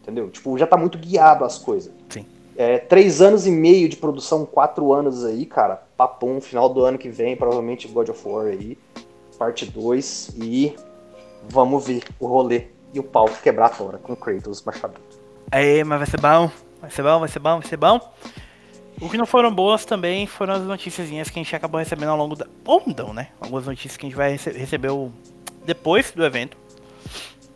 Entendeu? Tipo, já tá muito guiado as coisas. Sim. É, três anos e meio de produção, quatro anos aí, cara. Papum, final do ano que vem, provavelmente God of War aí. Parte 2. E vamos ver o rolê e o pau quebrar fora com o Kratos machado. Aí, mas vai ser bom, vai ser bom, vai ser bom, vai ser bom. O que não foram boas também foram as noticiazinhas que a gente acabou recebendo ao longo da. Ou não, né? Algumas notícias que a gente vai rece receber o- depois do evento.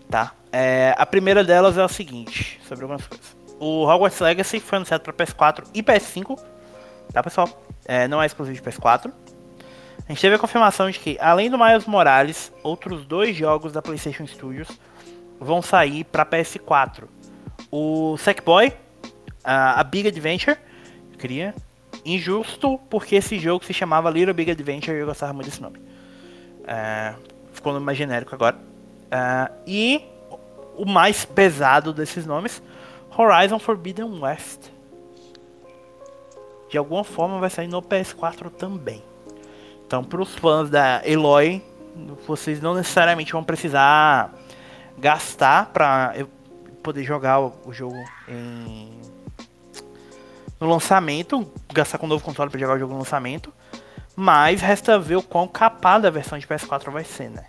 Tá? É, a primeira delas é o seguinte, sobre algumas coisas. O Hogwarts Legacy foi anunciado para PS4 e PS5. Tá, pessoal? É, não é exclusivo de PS4. A gente teve a confirmação de que, além do Miles Morales, outros dois jogos da PlayStation Studios vão sair para PS4 o Sackboy, a, a Big Adventure, queria. Injusto, porque esse jogo se chamava Little Big Adventure e eu gostava muito desse nome. É, ficou no nome mais genérico agora. É, e o mais pesado desses nomes, Horizon Forbidden West. De alguma forma vai sair no PS4 também. Então, para os fãs da Eloy, vocês não necessariamente vão precisar gastar para poder jogar o, jogo em no lançamento, gastar com um novo console para jogar o jogo no lançamento. Mas resta ver o quão capaz a versão de PS4 vai ser, né?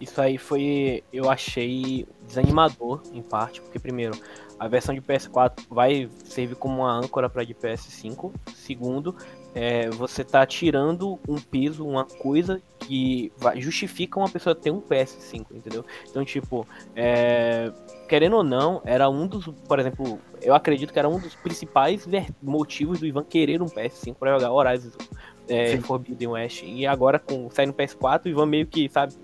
Isso aí foi, eu achei desanimador em parte, porque primeiro, a versão de PS4 vai servir como uma âncora para de PS5. Segundo, é, você tá tirando um peso, uma coisa que vai, justifica uma pessoa ter um PS5, entendeu? Então, tipo, é, querendo ou não, era um dos, por exemplo, eu acredito que era um dos principais motivos do Ivan querer um PS5 para jogar Horizon é. Forbidden West. E agora, com saindo PS4, o Ivan meio que, sabe,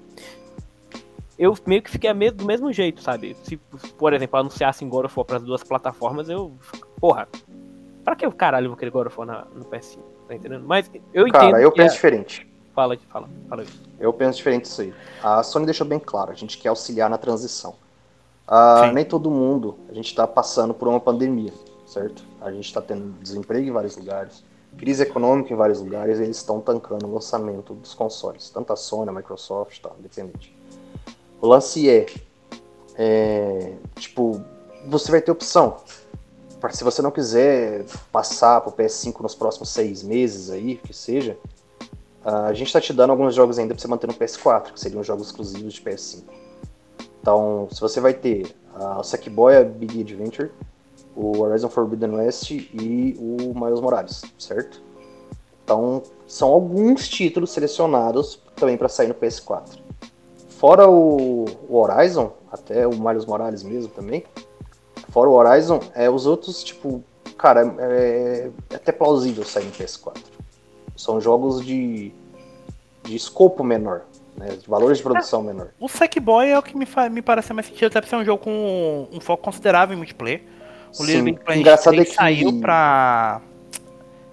eu meio que fiquei a me- do mesmo jeito, sabe? Se, por exemplo, anunciassem God of War para as duas plataformas, eu. Porra, pra que o caralho eu vou querer God of War na- no PS5? Tá entendendo? Mas eu entendo. Cara, eu que é- penso diferente. Fala, fala, fala. Eu penso diferente disso aí. A Sony deixou bem claro, a gente quer auxiliar na transição. Ah, nem todo mundo, a gente está passando por uma pandemia, certo? A gente está tendo desemprego em vários lugares, crise econômica em vários lugares, e eles estão tancando o lançamento dos consoles, tanto a Sony, a Microsoft, tá, independente. O lance é, é tipo, você vai ter opção. Se você não quiser passar para o PS5 nos próximos seis meses aí, que seja, a gente está te dando alguns jogos ainda para você manter no PS4, que seriam jogos exclusivos de PS5. Então, se você vai ter o Sackboy Big Adventure, o Horizon Forbidden West e o Miles Morales, certo? Então, são alguns títulos selecionados também para sair no PS4. Fora o, o, Horizon, até o Miles Morales mesmo também. Fora o Horizon, é, os outros, tipo, cara, é, é até plausível sair no PS4. São jogos de, de escopo menor, né, de valores de produção é, menor. O Sackboy é o que me, me parece mais sentido, até por ser um jogo com um foco considerável em multiplayer. O Little Big Planet engraçado 3 é que... saiu pra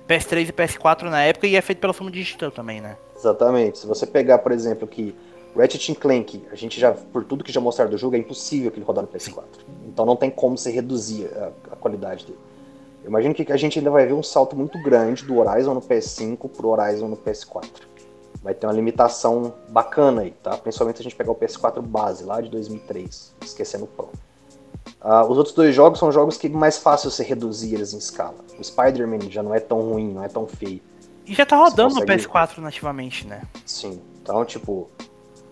PS3 e PS4 na época e é feito pela Sumo Digital também, né? Exatamente. Se você pegar, por exemplo, que Ratchet Clank, a gente já, por tudo que já mostraram do jogo, é impossível que ele rodar no PS4. Então não tem como você reduzir a, a qualidade dele. Eu imagino que a gente ainda vai ver um salto muito grande do Horizon no PS5 pro Horizon no PS4. Vai ter uma limitação bacana aí, tá? Principalmente se a gente pegar o PS4 base, lá de 2003, esquecendo o Pro. Uh, os outros dois jogos são jogos que é mais fácil você reduzir eles em escala. O Spider-Man já não é tão ruim, não é tão feio. E já tá rodando consegue... no PS4 nativamente, né? Sim. Então, tipo,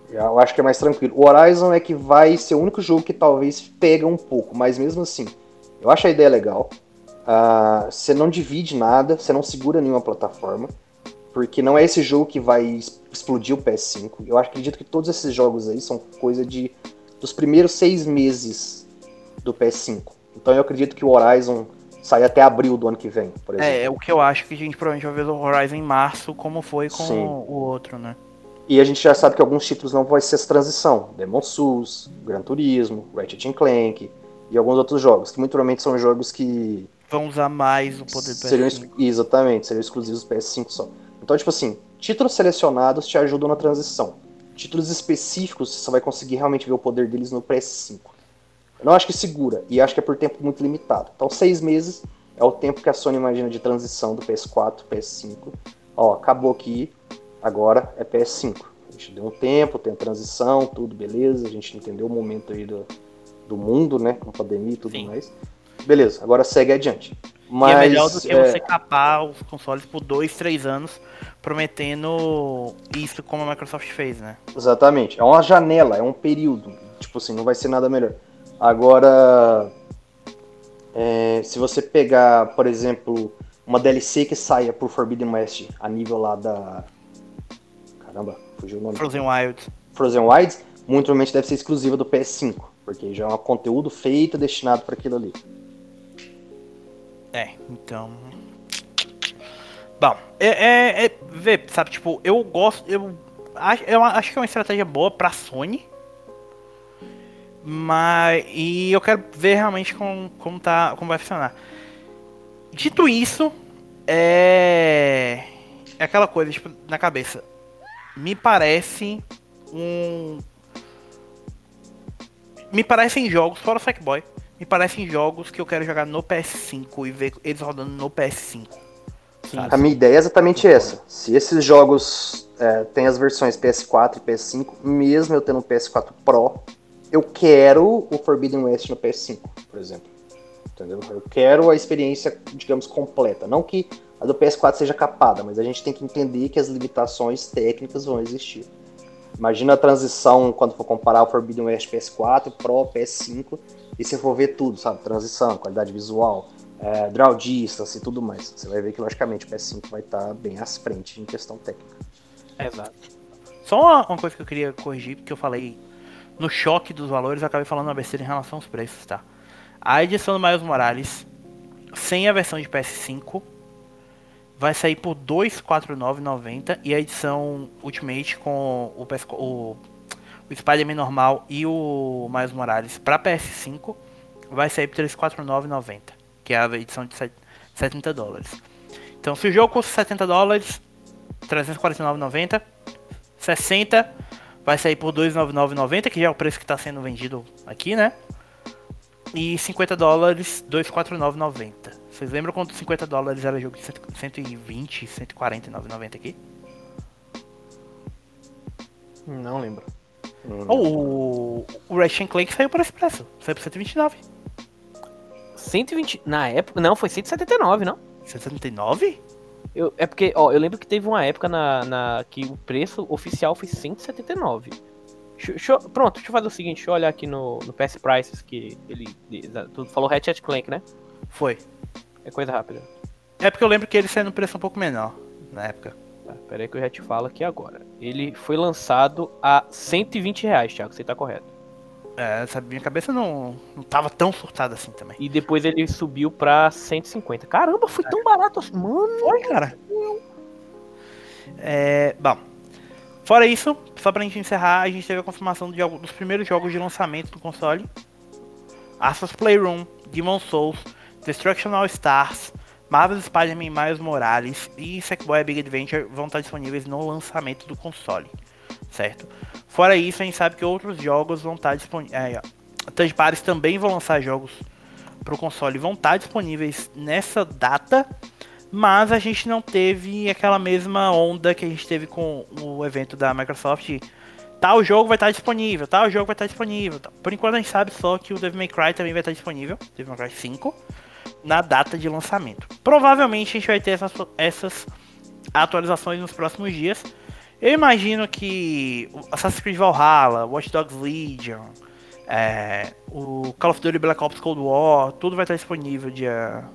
eu acho que é mais tranquilo. O Horizon é que vai ser o único jogo que talvez pega um pouco, mas mesmo assim, eu acho a ideia legal. Uh, você não divide nada, você não segura nenhuma plataforma, porque não é esse jogo que vai explodir o PS5. Eu acredito que todos esses jogos aí são coisa de dos primeiros seis meses do PS5. Então eu acredito que o Horizon sai até abril do ano que vem, por é, exemplo. É, é o que eu acho que a gente provavelmente vai ver o Horizon em março, como foi com o outro, né? E a gente já sabe que alguns títulos não vão ser essa transição. Demon Souls, Gran Turismo, Ratchet Clank e alguns outros jogos, que muito provavelmente são jogos que... Vão usar mais o poder do PS5. Seriam, exatamente, seriam exclusivos do PS5 só. Então, tipo assim, títulos selecionados te ajudam na transição. Títulos específicos, você só vai conseguir realmente ver o poder deles no PS5. Eu não acho que segura, e acho que é por tempo muito limitado. Então, seis meses é o tempo que a Sony imagina de transição do PS4 PS5. Ó, acabou aqui, agora é PS5. A gente deu um tempo, tem a transição, tudo beleza, a gente entendeu o momento aí do, do mundo, né, com a pandemia e tudo Sim. mais. Beleza, agora segue adiante. Mas, e é melhor do que é... você capar os consoles por dois, três anos, prometendo isso como a Microsoft fez, né? Exatamente. É uma janela, é um período. Tipo assim, não vai ser nada melhor. Agora, é, se você pegar, por exemplo, uma DLC que saia por Forbidden West a nível lá da. Caramba, fugiu o nome. Frozen Wilds. Frozen Wilds, muito provavelmente deve ser exclusiva do PS5, porque já é um conteúdo feito destinado para aquilo ali. É, então. Bom, é, é, é, Vê, sabe, tipo, eu gosto. Eu acho, eu acho que é uma estratégia boa pra Sony. Mas. E eu quero ver realmente como, como, tá, como vai funcionar. Dito isso, é. É aquela coisa, tipo, na cabeça. Me parece um. Me parecem jogos, fora o Sackboy, me parecem jogos que eu quero jogar no PS5 e ver eles rodando no PS5. Sabe? A minha ideia é exatamente essa. Se esses jogos é, têm as versões PS4 e PS5, mesmo eu tendo um PS4 Pro, eu quero o Forbidden West no PS5, por exemplo. Entendeu? Eu quero a experiência, digamos, completa. Não que a do PS4 seja capada, mas a gente tem que entender que as limitações técnicas vão existir. Imagina a transição quando for comparar o Forbidden West PS4, Pro, PS5, e você for ver tudo, sabe? Transição, qualidade visual, é, draw distance e tudo mais. Você vai ver que, logicamente, o PS5 vai estar tá bem à frente em questão técnica. Exato. Só uma, uma, coisa que eu queria corrigir, porque eu falei no choque dos valores, eu acabei falando uma besteira em relação aos preços, tá? A edição do Miles Morales, sem a versão de PS5, vai sair por 249,90 e a edição Ultimate com o, o, o Spider-Man normal e o Miles Morales para PS5 vai sair por 349,90, que é a edição de 70 dólares. Então, se o jogo custa 70 dólares, 349,90, 60 vai sair por 299,90, que já é o preço que está sendo vendido aqui, né? E 50 dólares, 249,90. Vocês lembram quando 50 dólares era jogo de 120, 149,90 aqui? Não lembro. Hum. O, o Ratchet Clank saiu por esse preço. Saiu por 129. 120. Na época. Não, foi 179, não? 179? Eu, é porque, ó, eu lembro que teve uma época na, na que o preço oficial foi 179. Deixa, deixa pronto, deixa eu fazer o seguinte, deixa eu olhar aqui no, no PS Prices que ele. Tu falou Ratchet Clank, né? Foi. É coisa rápida. É porque eu lembro que ele saiu no preço um pouco menor na época. Tá, pera aí que eu já te falo aqui agora. Ele foi lançado a 120 reais, Thiago, você tá correto. É, sabe, minha cabeça não, não tava tão surtada assim também. E depois ele subiu pra 150. Caramba, foi tão barato assim. Mano, Foi, cara. É, bom. Fora isso, só pra gente encerrar, a gente teve a confirmação de dos primeiros jogos de lançamento do console. Assa's Playroom, Demon Souls, Destruction All Stars, Marvel's Spider-Man Miles Morales e Sackboy Big Adventure vão estar disponíveis no lançamento do console, certo? Fora isso, a gente sabe que outros jogos vão estar disponíveis. É, também vão lançar jogos pro console, vão estar disponíveis nessa data, mas a gente não teve aquela mesma onda que a gente teve com o evento da Microsoft. Tal jogo vai estar disponível, tal jogo vai estar disponível. Por enquanto a gente sabe só que o Devil May Cry também vai estar disponível, Devil May Cry 5, na data de lançamento. Provavelmente a gente vai ter essas, essas atualizações nos próximos dias. Eu imagino que Assassin's Creed Valhalla, Watch Dogs Legion, é, o Call of Duty Black Ops Cold War, tudo vai estar disponível dia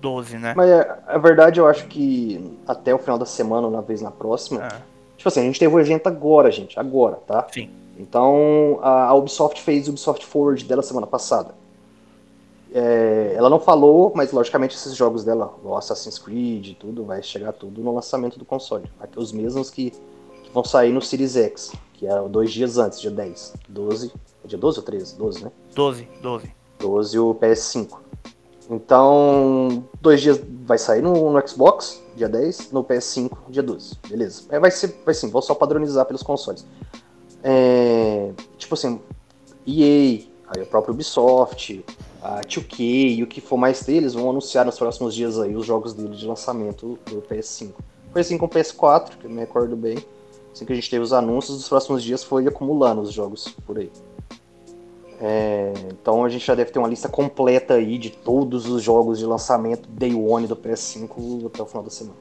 12, né? Mas é, a verdade, eu acho que até o final da semana, ou na vez na próxima. É. Tipo assim, a gente teve o evento agora, gente. Agora, tá? Sim. Então, a a Ubisoft fez o Ubisoft Forward dela semana passada. É, ela não falou, mas logicamente esses jogos dela, o Assassin's Creed e tudo, vai chegar tudo no lançamento do console. Aqui, os mesmos que, que vão sair no Series X, que é dois dias antes, dia 10. 12. É dia 12 ou 13? 12, né? 12, 12. 12 o PS5. Então, dois dias vai sair no, no Xbox, dia 10, no PS5, dia 12. Beleza. É, vai ser, vai sim, vou só padronizar pelos consoles. É, tipo assim, EA, aí o próprio Ubisoft, a 2K e o que for mais deles vão anunciar nos próximos dias aí os jogos deles de lançamento do PS5. Foi assim com o PS4, que eu me recordo bem. Assim que a gente teve os anúncios, dos próximos dias foi acumulando os jogos por aí. É, então a gente já deve ter uma lista completa aí de todos os jogos de lançamento Day One do PS5 até o final da semana.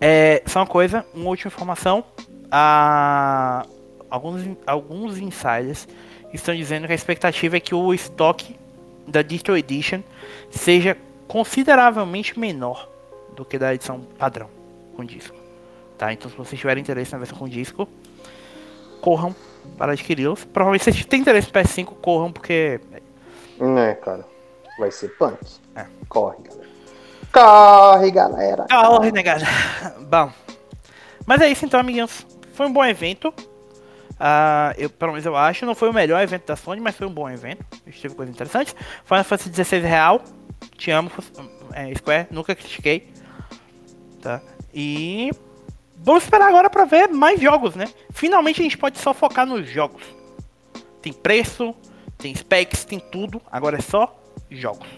É, só uma coisa, uma última informação. A, alguns, alguns insiders estão dizendo que a expectativa é que o estoque da Digital Edition seja consideravelmente menor do que da edição padrão com disco. Tá? Então se vocês tiverem interesse na versão com disco, corram para adquiri-los. Provavelmente se vocês têm interesse no PS5, corram porque Né, cara? Vai ser punk. É. Corre, galera. Corre, galera. Corre, negada. Bom. Mas é isso então, amiguinhos. Foi um bom evento. Ah, eu, pelo menos eu acho. Não foi o melhor evento da Sony, mas foi um bom evento. Teve coisas interessantes. Final Fantasy 16 real. Te amo, é, Square. Nunca critiquei. Tá? E. Vamos esperar agora pra ver mais jogos, né? Finalmente a gente pode só focar nos jogos. Tem preço, tem specs, tem tudo. Agora é só jogos.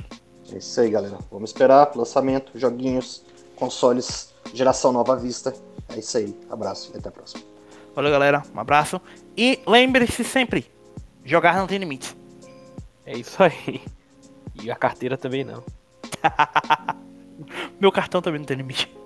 É isso aí, galera. Vamos esperar. Lançamento, joguinhos, consoles, geração nova vista. É isso aí. Abraço e até a próxima. Valeu, galera. Um abraço. E lembre-se sempre: jogar não tem limites. É isso aí. E a carteira também não. [LAUGHS] Meu cartão também não tem limite.